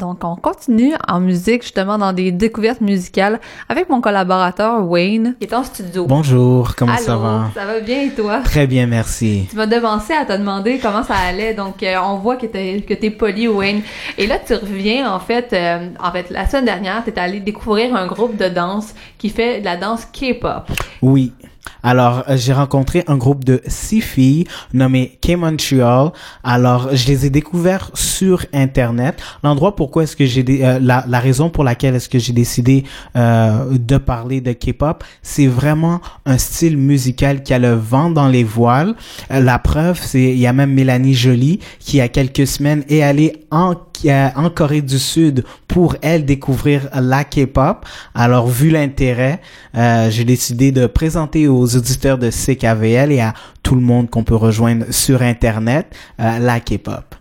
Donc, on continue en musique, justement, dans des découvertes musicales avec mon collaborateur Wayne, qui est en studio. Bonjour, comment Allô, ça va? Ça va bien et toi? Très bien, merci. Tu m'as devancé à te demander comment ça allait, donc euh, on voit que t'es que t'es poli, Wayne. Et là, tu reviens, en fait, euh, en fait, la semaine dernière, t'es allé découvrir un groupe de danse qui fait de la danse K-pop. Oui. Alors, euh, j'ai rencontré un groupe de six filles nommées K-Montreal. Alors, je les ai découverts sur Internet. L'endroit pourquoi est-ce que j'ai... euh, la, la raison pour laquelle est-ce que j'ai décidé euh, de parler de K-pop, c'est vraiment un style musical qui a le vent dans les voiles. Euh, la preuve, c'est... Il y a même Mélanie Jolie qui, il y a quelques semaines, est allée en en Corée du Sud pour elle découvrir la K-pop. Alors vu l'intérêt, euh, j'ai décidé de présenter aux auditeurs de CKVL et à tout le monde qu'on peut rejoindre sur internet euh, la K-pop.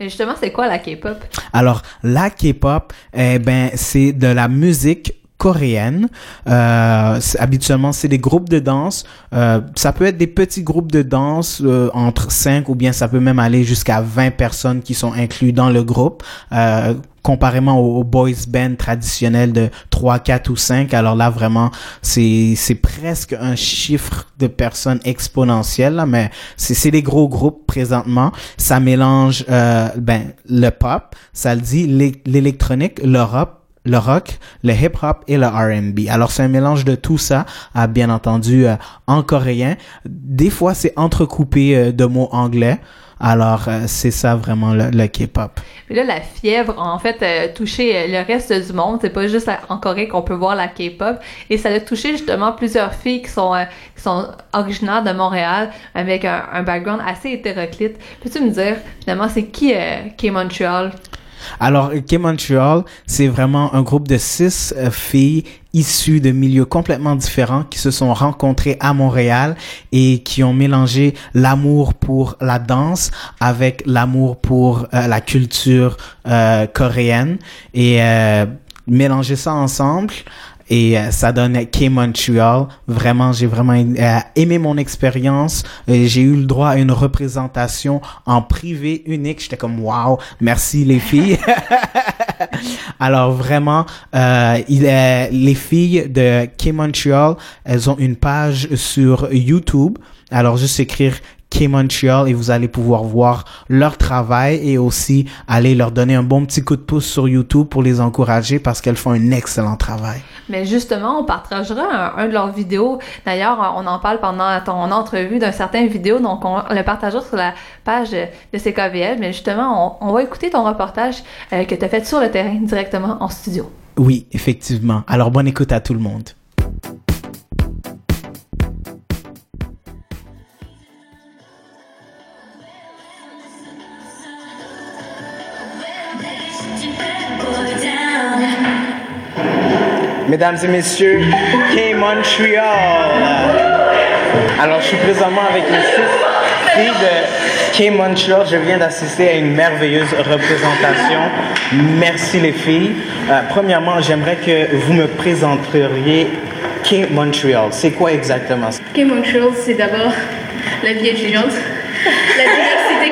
Mais justement, c'est quoi la K-pop? Alors la K-pop, eh ben c'est de la musique coréenne. Euh, habituellement, c'est des groupes de danse. Euh, ça peut être des petits groupes de danse euh, entre 5 ou bien ça peut même aller jusqu'à 20 personnes qui sont inclus dans le groupe. Euh, comparément aux, boys band traditionnels de 3, 4 ou 5. Alors là, vraiment, c'est, presque un chiffre de personnes exponentiel, là, mais c'est, des gros groupes présentement. Ça mélange euh, ben, le pop, ça le dit, l'é- l'électronique, le rock, le rock, le hip-hop et le R&B. Alors c'est un mélange de tout ça, bien entendu euh, en coréen. Des fois c'est entrecoupé euh, de mots anglais. Alors euh, c'est ça vraiment le, le K-pop. Mais là, la fièvre, en fait, touché le reste du monde. C'est pas juste en Corée qu'on peut voir la K-pop. Et ça a touché justement plusieurs filles qui sont, qui sont originaires de Montréal avec un, un background assez hétéroclite. Peux-tu me dire, finalement, c'est qui euh, K-Montreal? Alors, K-Montreal, c'est vraiment un groupe de six euh, filles issues de milieux complètement différents qui se sont rencontrées à Montréal et qui ont mélangé l'amour pour la danse avec l'amour pour euh, la culture euh, coréenne. Et euh, mélanger ça ensemble et euh, ça donne K-Montreal. Vraiment, j'ai vraiment euh, aimé mon expérience. Euh, j'ai eu le droit à une représentation en privé unique. J'étais comme, wow, merci les filles. Alors vraiment, euh, il est, les filles de K-Montreal, elles ont une page sur YouTube. Alors juste écrire K-Montreal et vous allez pouvoir voir leur travail et aussi aller leur donner un bon petit coup de pouce sur YouTube pour les encourager parce qu'elles font un excellent travail. Mais justement, on partagera un, un de leurs vidéos. D'ailleurs, on en parle pendant ton entrevue d'un certain vidéo, donc on le partagera sur la page de, de CKVL. Mais justement, on, on va écouter ton reportage euh, que tu as fait sur le terrain directement en studio. Oui, effectivement. Alors bonne écoute à tout le monde. Mesdames et messieurs, K Montreal. Alors, je suis présentement avec les six filles de K Montreal. Je viens d'assister à une merveilleuse représentation. Merci les filles. Euh, premièrement, j'aimerais que vous me présenteriez K Montreal. C'est quoi exactement? K Montreal, c'est d'abord la vie étudiante,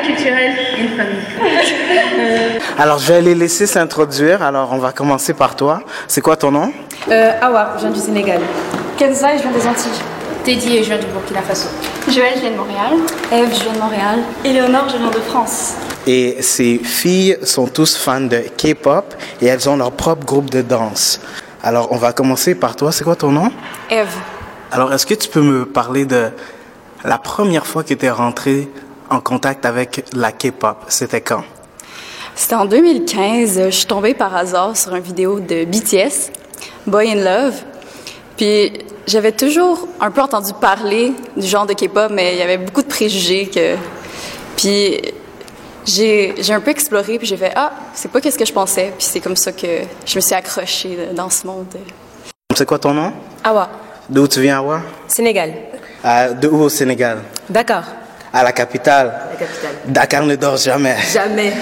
culturelle et une famille. Alors, je vais les laisser s'introduire. Alors, on va commencer par toi. C'est quoi ton nom? Euh, Awa, je viens du Sénégal. Kenza et je viens des Antilles. Teddy et je viens du Burkina Faso. Joël, je viens de Montréal. Eve, je viens de Montréal. Éléonore, je viens de France. Et ces filles sont tous fans de K-pop et elles ont leur propre groupe de danse. Alors, on va commencer par toi. C'est quoi ton nom? Eve. Alors, est-ce que tu peux me parler de la première fois que tu es rentré en contact avec la K-pop? C'était quand? C'était en 2015. Je suis tombée par hasard sur une vidéo de BTS, Boy in Love. Puis j'avais toujours un peu entendu parler du genre de K-pop, mais il y avait beaucoup de préjugés que. Puis j'ai j'ai un peu exploré, puis j'ai fait ah, c'est pas qu'est-ce que je pensais. Puis c'est comme ça que je me suis accrochée dans ce monde. C'est quoi ton nom? Awa. D'où tu viens, Awa? Sénégal. Euh, de où au Sénégal? Dakar. À la capitale. La capitale. Dakar ne dort jamais. Jamais.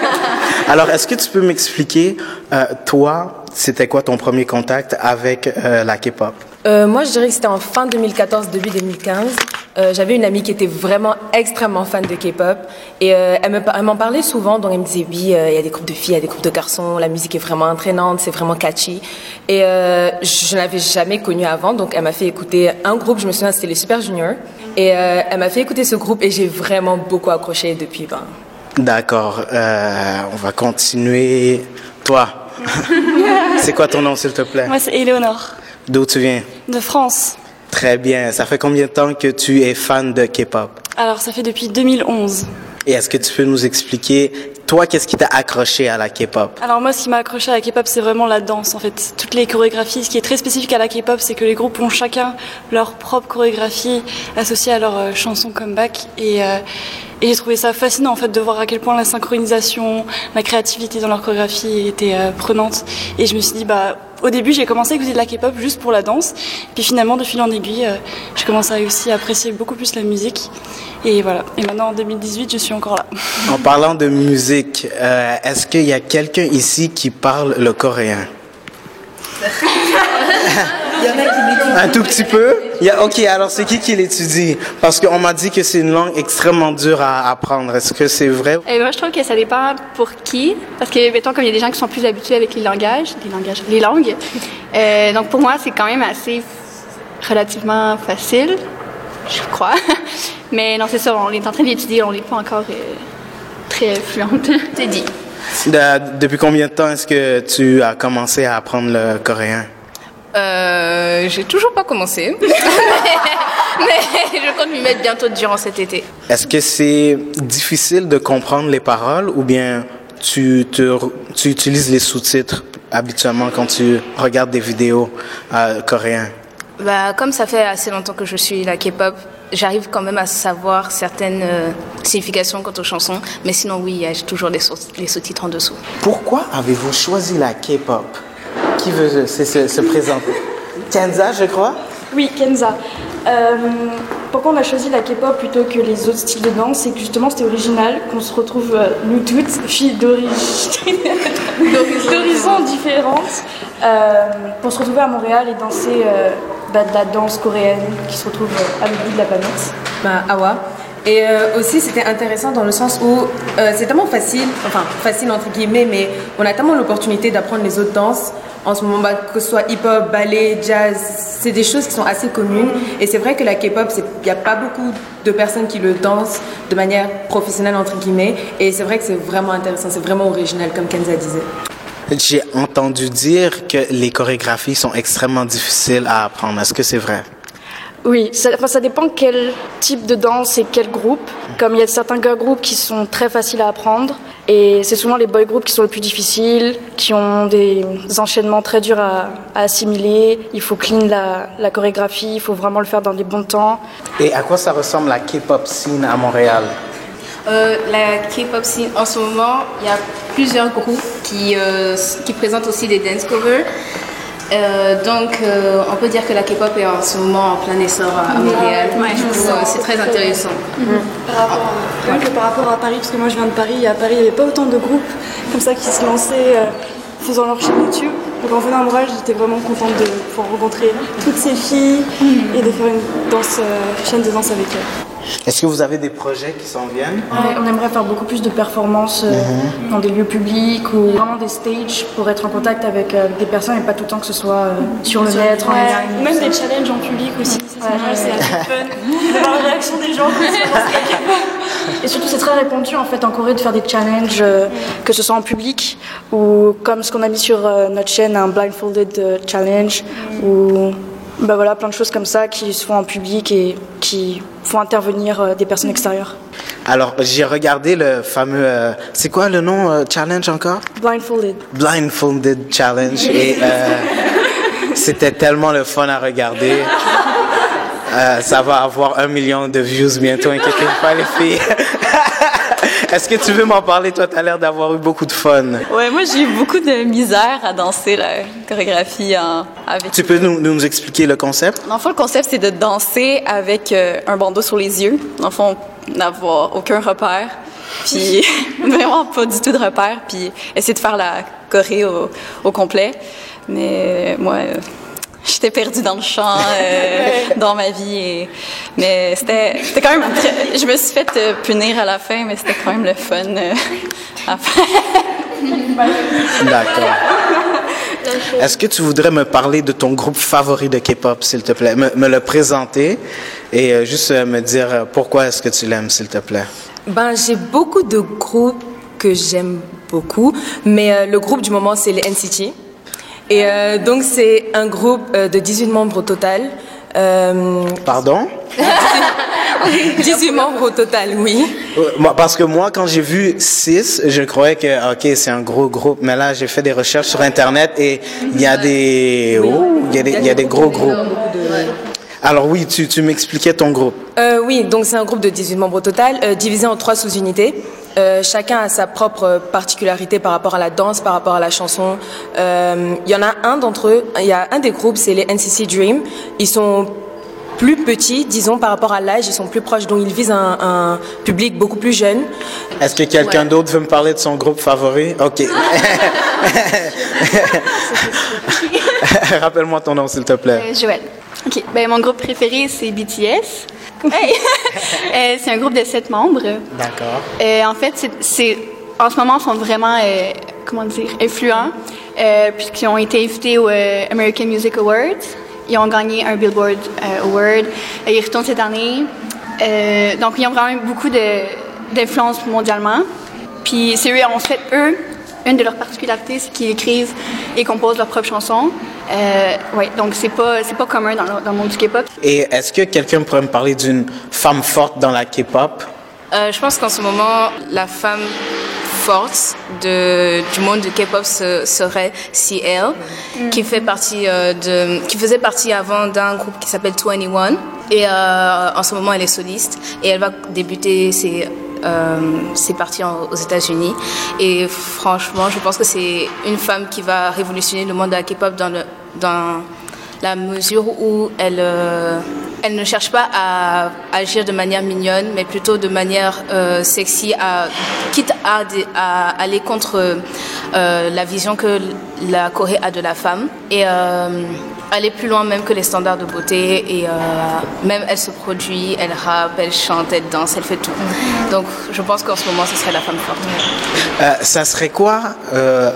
Alors, est-ce que tu peux m'expliquer, euh, toi, c'était quoi ton premier contact avec euh, la K-pop? Euh, moi, je dirais que c'était en fin 2014, début 2015. Euh, J'avais une amie qui était vraiment extrêmement fan de K-pop et euh, elle me par- elle m'en parlait souvent. Donc elle me disait oui, euh, il y a des groupes de filles, il y a des groupes de garçons. La musique est vraiment entraînante, c'est vraiment catchy. Et je n'avais jamais connu avant, donc elle m'a fait écouter un groupe. Je me souviens, c'était les Super Juniors. Et euh, elle m'a fait écouter ce groupe et j'ai vraiment beaucoup accroché depuis. Ben, D'accord, euh, on va continuer. Toi, c'est quoi ton nom, s'il te plaît? Moi, c'est Éléonore, D'où tu viens? de France. Très bien. Ça fait combien de temps que tu es fan de K-pop? Alors, ça fait depuis 2011. Et est-ce que tu peux nous expliquer, toi, qu'est-ce qui t'a accroché à la K-pop? Alors moi, ce qui m'a accroché à la K-pop, c'est vraiment la danse. En fait, toutes les chorégraphies. Ce qui est très spécifique à la K-pop, c'est que les groupes ont chacun leur propre chorégraphie associée à leur euh, chanson comeback. Et, euh, et j'ai trouvé ça fascinant en fait de voir à quel point la synchronisation, la créativité dans leur chorégraphie était euh, prenante. Et je me suis dit, bah, au début, j'ai commencé à écouter de la K-pop juste pour la danse. Puis finalement, de fil en aiguille, euh, j'ai commencé à aussi apprécier beaucoup plus la musique. Et voilà. Et maintenant, en 2018, je suis encore là. En parlant de musique, euh, est-ce qu'il y a quelqu'un ici qui parle le coréen? Un tout petit peu? Il y a, ok, alors c'est qui qui l'étudie? Parce qu'on m'a dit que c'est une langue extrêmement dure à apprendre. Est-ce que c'est vrai? Et moi, je trouve que ça dépend pour qui. Parce que, mettons, comme il y a des gens qui sont plus habitués avec les langages, les langages, les langues. euh, donc, pour moi, c'est quand même assez relativement facile, je crois. Mais non, c'est ça, on est en train d'étudier, on n'est pas encore euh, très fluente. C'est dit. De- depuis combien de temps est-ce que tu as commencé à apprendre le coréen? Euh, j'ai toujours pas commencé, mais, mais je compte m'y mettre bientôt durant cet été. Est-ce que c'est difficile de comprendre les paroles ou bien tu, te, tu utilises les sous-titres habituellement quand tu regardes des vidéos euh, coréennes? Bah, comme ça fait assez longtemps que je suis la K-pop, j'arrive quand même à savoir certaines euh, significations quant aux chansons. Mais sinon, oui, j'ai toujours les, sous- les sous-titres en dessous. Pourquoi avez-vous choisi la K-pop? Qui veut se, se- se présenter? Kenza, je crois? Oui, Kenza. Euh, pourquoi on a choisi la K-pop plutôt que les autres styles de danse? C'est que justement c'était original, qu'on se retrouve euh, nous toutes, filles d'origine- d'horizons différentes, euh, pour se retrouver à Montréal et danser euh, bah, de la danse coréenne qui se retrouve euh, à l'autre bout de la planète. bah, Awa. Et euh, aussi, c'était intéressant dans le sens où euh, c'est tellement facile, enfin facile entre guillemets, mais on a tellement l'opportunité d'apprendre les autres danses. En ce moment, bah, que ce soit hip-hop, ballet, jazz, c'est des choses qui sont assez communes. Et c'est vrai que la K-pop, il n'y a pas beaucoup de personnes qui le dansent de manière professionnelle, entre guillemets. Et c'est vrai que c'est vraiment intéressant, c'est vraiment original, comme Kenza disait. J'ai entendu dire que les chorégraphies sont extrêmement difficiles à apprendre. Est-ce que c'est vrai? Oui, ça, enfin, ça dépend quel type de danse et quel groupe. Comme il y a certains girl groups qui sont très faciles à apprendre, et c'est souvent les boy groups qui sont les plus difficiles, qui ont des enchaînements très durs à, à assimiler. Il faut clean la, la chorégraphie, il faut vraiment le faire dans des bons temps. Et à quoi ça ressemble la K-pop scene à Montréal? Euh, la K-pop scene, en ce moment, il y a plusieurs groupes qui, euh, qui présentent aussi des dance covers. Euh, donc, euh, on peut dire que la K-pop est en ce moment en plein essor à, à Montréal. Euh, c'est très intéressant. Par rapport, à, rien que par rapport à Paris, parce que moi je viens de Paris, et à Paris il n'y avait pas autant de groupes comme ça qui se lançaient euh, faisant leur chaîne YouTube. Donc en venant à Montréal, j'étais vraiment contente de pouvoir rencontrer toutes ces filles et de faire une danse, euh, chaîne de danse avec elles. Est-ce que vous avez des projets qui s'en viennent? Ouais, on aimerait faire beaucoup plus de performances euh, dans des lieux publics ou vraiment des stages pour être en contact avec euh, des personnes et pas tout le temps que ce soit euh, sur le net, en ligne. Même des challenges en public aussi, c'est assez fun de voir la réaction des gens. et surtout c'est très répandu en fait en Corée de faire des challenges, euh, que ce soit en public ou comme ce qu'on a mis sur euh, notre chaîne, un blindfolded euh, challenge ou bah voilà, plein de choses comme ça qui se font en public et qui font intervenir euh, des personnes extérieures. Alors, j'ai regardé le fameux... euh, c'est quoi le nom euh, challenge encore? Blindfolded. Blindfolded Challenge. Et euh, c'était tellement le fun à regarder. Ça va avoir un million de views bientôt, inquiétez-vous pas les filles. Est-ce que tu veux m'en parler? Toi, tu as l'air d'avoir eu beaucoup de fun. Ouais, moi j'ai eu beaucoup de misère à danser la chorégraphie en- avec. Tu peux nous, nous expliquer le concept? Dans le fond, le concept c'est de danser avec euh, un bandeau sur les yeux. Dans le fond, n'avoir aucun repère, puis vraiment pas du tout de repère, puis essayer de faire la choré au, au complet. Mais euh, moi, euh, j'étais perdue dans le champ, euh, dans ma vie. Et, mais c'était, c'était quand même. très- je me suis fait euh, punir à la fin, mais c'était quand même le fun euh, à faire. D'accord. Est-ce que tu voudrais me parler de ton groupe favori de K-pop, s'il te plaît? Me, me le présenter et euh, juste euh, me dire pourquoi est-ce que tu l'aimes, s'il te plaît? Ben, j'ai beaucoup de groupes que j'aime beaucoup, mais euh, le groupe du moment, c'est les NCT. Et euh, donc, c'est un groupe euh, de 18 membres au total. Euh, Pardon? 18 membres au total, oui. Euh, Parce que moi, quand j'ai vu 6, je croyais que, OK, c'est un gros groupe. Mais là, j'ai fait des recherches sur Internet et il y a des, oh, il y a des, il y a des gros groupes. Alors oui, tu, tu m'expliquais ton groupe. Euh, oui, donc c'est un groupe de 18 membres au total, euh, divisé en trois sous-unités. Euh, chacun a sa propre particularité par rapport à la danse, par rapport à la chanson. Euh, Il y en a un d'entre eux, il y a un des groupes, c'est les NCC Dream. Ils sont plus petits, disons, par rapport à l'âge, ils sont plus proches, donc ils visent un, un public beaucoup plus jeune. Est-ce que quelqu'un d'autre veut me parler de son groupe favori? OK. Rappelle-moi ton nom, s'il te plaît. Euh, Joël. OK. Ben, mon groupe préféré, c'est BTS. Hey! Euh, c'est un groupe de sept membres. D'accord. Euh, en fait, c'est- en ce moment, ils sont vraiment, euh, comment dire, influents, euh, puisqu'ils ont été invités aux euh, American Music Awards. Ils ont gagné un Billboard euh, Award. Et ils retournent cette année. Euh, donc, ils ont vraiment beaucoup de- d'influence mondialement. Puis, c'est eux, en fait, eux, une de leurs particularités, c'est qu'ils écrivent et composent leurs propres chansons. Euh, ouais, donc c'est pas c'est pas commun dans le, dans le monde du K-pop. Et est-ce que quelqu'un pourrait me parler d'une femme forte dans la K-pop? Euh, je pense qu'en ce moment, la femme forte de, du monde du K-pop se- serait CL, qui fait partie euh, de, qui faisait partie avant d'un groupe qui s'appelle 21. Et euh, en ce moment, elle est soliste et elle va débuter ses euh, ses parties en- aux États-Unis. Et franchement, je pense que c'est une femme qui va révolutionner le monde de la K-pop dans la mesure où elle, euh, elle ne cherche pas à agir de manière mignonne, mais plutôt de manière euh, sexy, quitte à, aller contre la vision que la Corée a de la femme et aller plus loin même que les standards de beauté. Et euh, même elle se produit, elle rappe, elle chante, elle danse, elle fait tout. Donc je pense qu'en ce moment, ce serait la femme forte. Euh, ça serait quoi euh,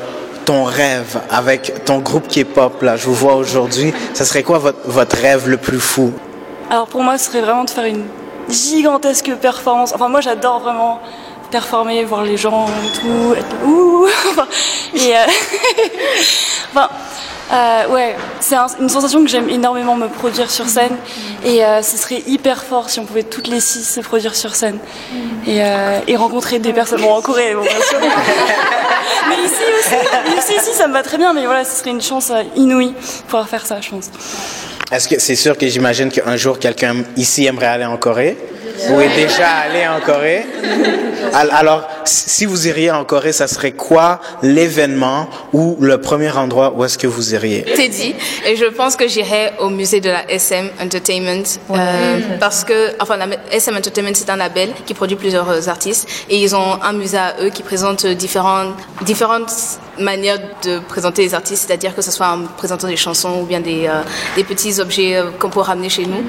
ton rêve avec ton groupe K-pop là? Je vous vois aujourd'hui. Ça serait quoi votre, votre rêve le plus fou? Alors pour moi, ce serait vraiment de faire une gigantesque performance. Enfin, moi, j'adore vraiment performer, voir les gens et tout, être ouh Enfin, Et euh, enfin, euh, ouais, c'est un- une sensation que j'aime énormément me produire sur scène. Et euh, ce serait hyper fort si on pouvait toutes les six se produire sur scène et, euh, et rencontrer des personnes. Bon, en Corée, bon, bien sûr. mais ici aussi, ici, ici, ça me va très bien. Mais voilà, ce serait une chance inouïe de pouvoir faire ça, je pense. Est-ce que c'est sûr que j'imagine qu'un jour quelqu'un ici aimerait aller en Corée? Ou est déjà allé en Corée? Si vous iriez en Corée, ça serait quoi l'événement ou le premier endroit où est-ce que vous iriez? T'es dit. Et je pense que j'irai au musée de la SM Entertainment euh, parce que, enfin, la SM Entertainment c'est un label qui produit plusieurs euh, artistes et ils ont un musée à eux qui présente différentes différentes manières de présenter les artistes, c'est-à-dire que ce soit en présentant des chansons ou bien des euh, des petits objets euh, qu'on peut ramener chez nous.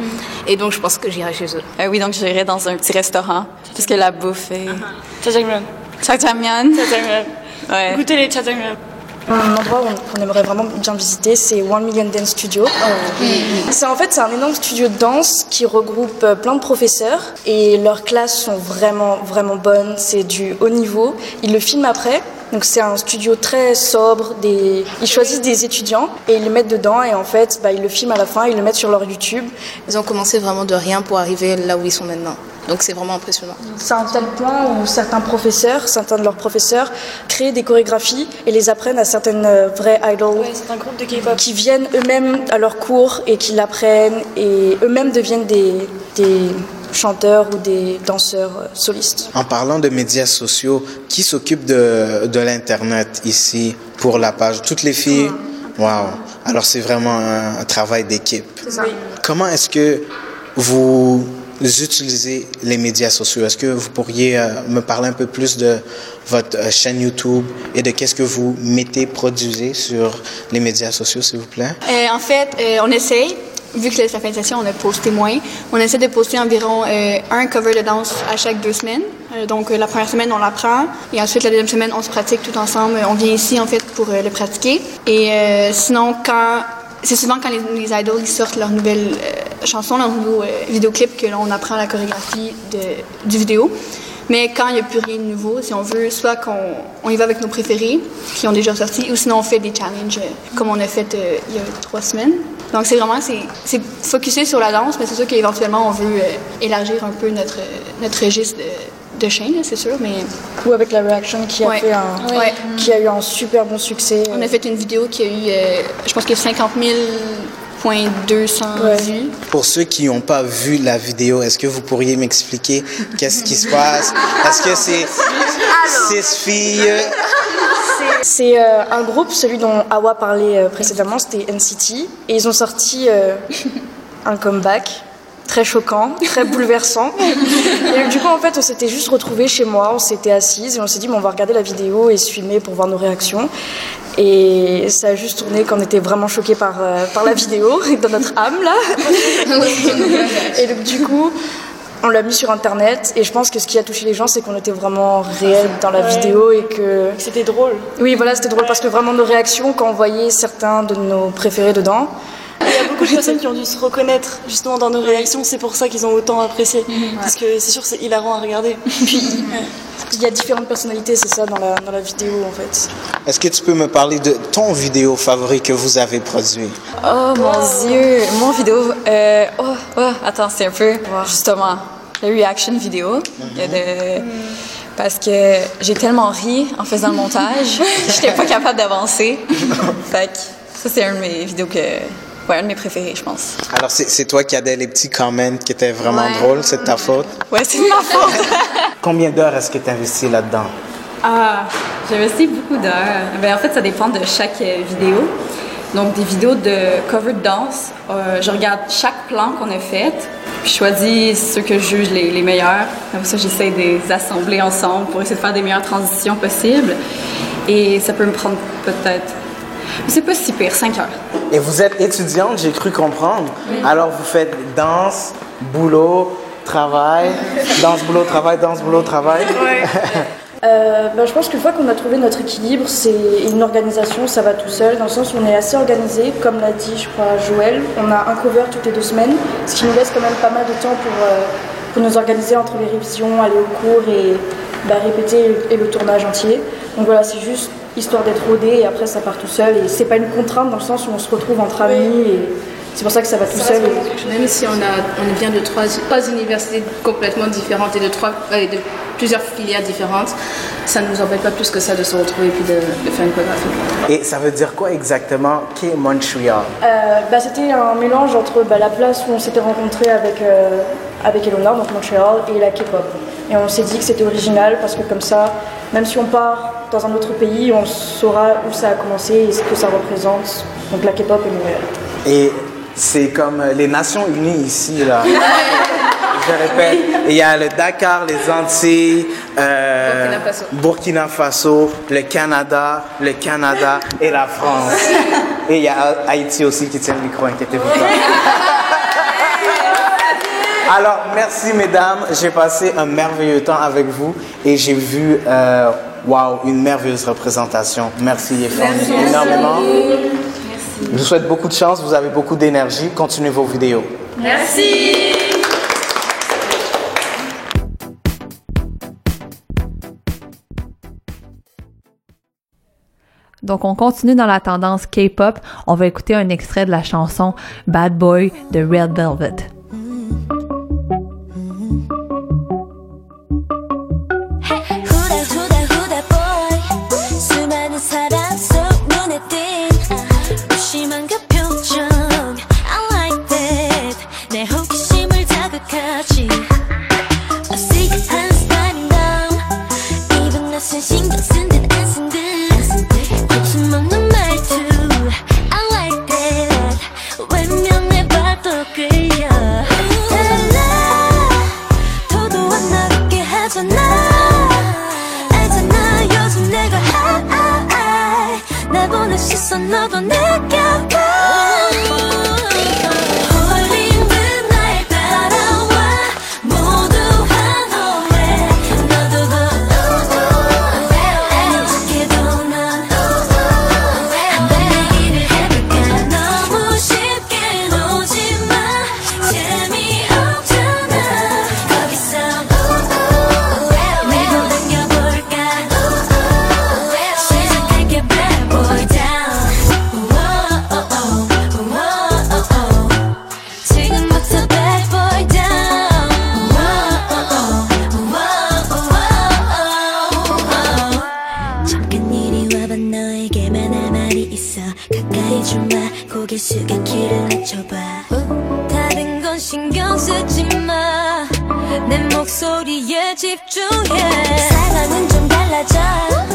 Et donc je pense que j'irai chez eux. Euh, oui, donc j'irais dans un petit restaurant, parce que la bouffe est... Jajangmyeon. Jajangmyeon. Jajangmyeon. Ouais. Goûtez les jajangmyeon. Un endroit où on, qu'on aimerait vraiment bien visiter, c'est One Million Dance Studio. C'est en fait c'est un énorme studio de danse qui regroupe euh, plein de professeurs et leurs classes sont vraiment vraiment bonnes. C'est du haut niveau. Ils le filment après. Donc c'est un studio très sobre. Des... Ils choisissent des étudiants et ils les mettent dedans et en fait bah, ils le filment à la fin, ils le mettent sur leur YouTube. Ils ont commencé vraiment de rien pour arriver là où ils sont maintenant. Donc c'est vraiment impressionnant. C'est un tel point où certains professeurs, certains de leurs professeurs, créent des chorégraphies et les apprennent à certaines euh, vraies idols c'est un groupe de K-pop. qui viennent eux-mêmes à leurs cours et qui l'apprennent et eux-mêmes deviennent des, des chanteurs ou des danseurs euh, solistes. En parlant de médias sociaux, qui s'occupe de, de l'Internet ici pour la page? Toutes les filles? Wow. Alors c'est vraiment un, un travail d'équipe. Comment est-ce que vous utilisez les médias sociaux. Est-ce que vous pourriez euh, me parler un peu plus de votre euh, chaîne YouTube et de qu'est-ce que vous mettez, produisez sur les médias sociaux, s'il vous plaît? Euh, en fait, on essaye, vu que c'est la fin de session, on a posté moins. On essaie de poster environ un cover de danse à chaque deux semaines. Donc, la première semaine, on l'apprend. Et ensuite, la deuxième semaine, on se pratique tout ensemble. On vient ici, en fait, pour le pratiquer. Et sinon, quand... C'est souvent quand les, les sortent leur nouvelle chanson, leur nouveau euh, vidéoclip, que là, on apprend la chorégraphie de, du vidéo. Mais quand il n'y a plus rien de nouveau, si on veut, soit qu'on on y va avec nos préférés qui ont déjà sorti, ou sinon on fait des challenges euh, comme on a fait euh, il y a trois semaines. Donc c'est vraiment, c'est focusé sur la danse, mais c'est sûr qu'éventuellement on veut euh, élargir un peu notre, notre registre de, de chaînes, c'est sûr, mais... Ou avec la reaction qui a, Ouais. fait un, Ouais. qui a eu un super bon succès. On a fait une vidéo qui a eu, euh, je pense qu'il y a 50 000.200 Ouais. Pour ceux qui n'ont pas vu la vidéo, est-ce que vous pourriez m'expliquer qu'est-ce qui se passe? Est-ce que c'est six filles? C'est euh, un groupe, celui dont Awa parlait euh, précédemment, c'était NCT. Et ils ont sorti euh, un comeback très choquant, très bouleversant. Et du coup, en fait, on s'était juste retrouvés chez moi, on s'était assises et on s'est dit, bon, on va regarder la vidéo et se filmer pour voir nos réactions. Et ça a juste tourné qu'on était vraiment choqués par, euh, par la vidéo, dans notre âme, là. et donc, du coup, on l'a mis sur internet et je pense que ce qui a touché les gens c'est qu'on était vraiment réel dans la vidéo et que C'était drôle. oui voilà c'était drôle parce que vraiment nos réactions quand on voyait certains de nos préférés dedans Il y a beaucoup de personnes qui ont dû se reconnaître justement dans nos réactions, c'est pour ça qu'ils ont autant apprécié. Parce que c'est sûr, c'est hilarant à regarder. il y a différentes personnalités c'est ça dans la, dans la vidéo en fait Est-ce que tu peux me parler de ton vidéo favori que vous avez produit? Oh mon dieu, mon vidéo. Euh, oh, oh, attends, c'est un peu. Justement, la reaction vidéo. De- Parce que j'ai tellement ri en faisant le montage, j'étais pas capable d'avancer. fait que ça, c'est un de mes vidéos que. Ouais, un de mes préférés, je pense. Alors, c'est c'est toi qui as des les petits comments qui étaient vraiment Ouais. drôles, c'est de ta faute. Ouais, c'est de ma faute. Combien d'heures est-ce que tu investis là-dedans? Ah, j'investis beaucoup d'heures. Ben, en fait, ça dépend de chaque euh, vidéo. Donc, des vidéos de cover de danse, euh, je regarde chaque plan qu'on a fait, puis je choisis ceux que je juge les, les meilleurs. Après ça, j'essaie de les assembler ensemble pour essayer de faire des meilleures transitions possibles. Et ça peut me prendre peut-être. C'est pas si pire, 5 heures. Et vous êtes étudiante, j'ai cru comprendre. Alors, vous faites danse, boulot, travail, danse, boulot, travail, danse, boulot, travail. Euh, bah, je pense qu'une fois qu'on a trouvé notre équilibre, c'est une organisation, ça va tout seul, dans le sens où on est assez organisé. Comme l'a dit, je crois, Joël, on a un cover toutes les deux semaines, ce qui nous laisse quand même pas mal de temps pour, euh, pour nous organiser entre les révisions, aller au cours et bah, répéter et le tournage entier. Donc voilà, c'est juste histoire d'être rodé et après ça part tout seul. Et c'est pas une contrainte dans le sens où on se retrouve entre amis et c'est pour ça que ça va tout seul. et- Même si on, a, on vient de trois, trois universités complètement différentes et de, trois, euh, de plusieurs filières différentes, ça ne nous embête pas plus que ça de se retrouver et puis de, de faire une chorégraphie. Et ça veut dire quoi exactement, qu'est Montreal? Euh, bah, C'était un mélange entre bah, la place où on s'était rencontré avec, euh, avec Eleanor, donc Montréal, et la K-pop. Et on s'est dit que c'était original parce que comme ça, même si on part dans un autre pays, on saura où ça a commencé et ce que ça représente. Donc la K-pop et Montréal. Et c'est comme les Nations Unies ici, là. Je répète, il y a le Dakar, les Antilles, euh, Burkina Faso. Burkina Faso, le Canada, le Canada et la France. Et il y a Haïti aussi qui tient le micro, inquiétez-vous pas. Alors, merci mesdames, j'ai passé un merveilleux temps avec vous et j'ai vu, euh, wow, une merveilleuse représentation. Merci les femmes énormément. Je vous souhaite beaucoup de chance, vous avez beaucoup d'énergie. Continuez vos vidéos. Donc, on continue dans la tendance K-pop. On va écouter un extrait de la chanson Bad Boy de Red Velvet. 있어 너도 느껴봐. 내 목소리에 집중해. 어, 사랑은 좀 달라져.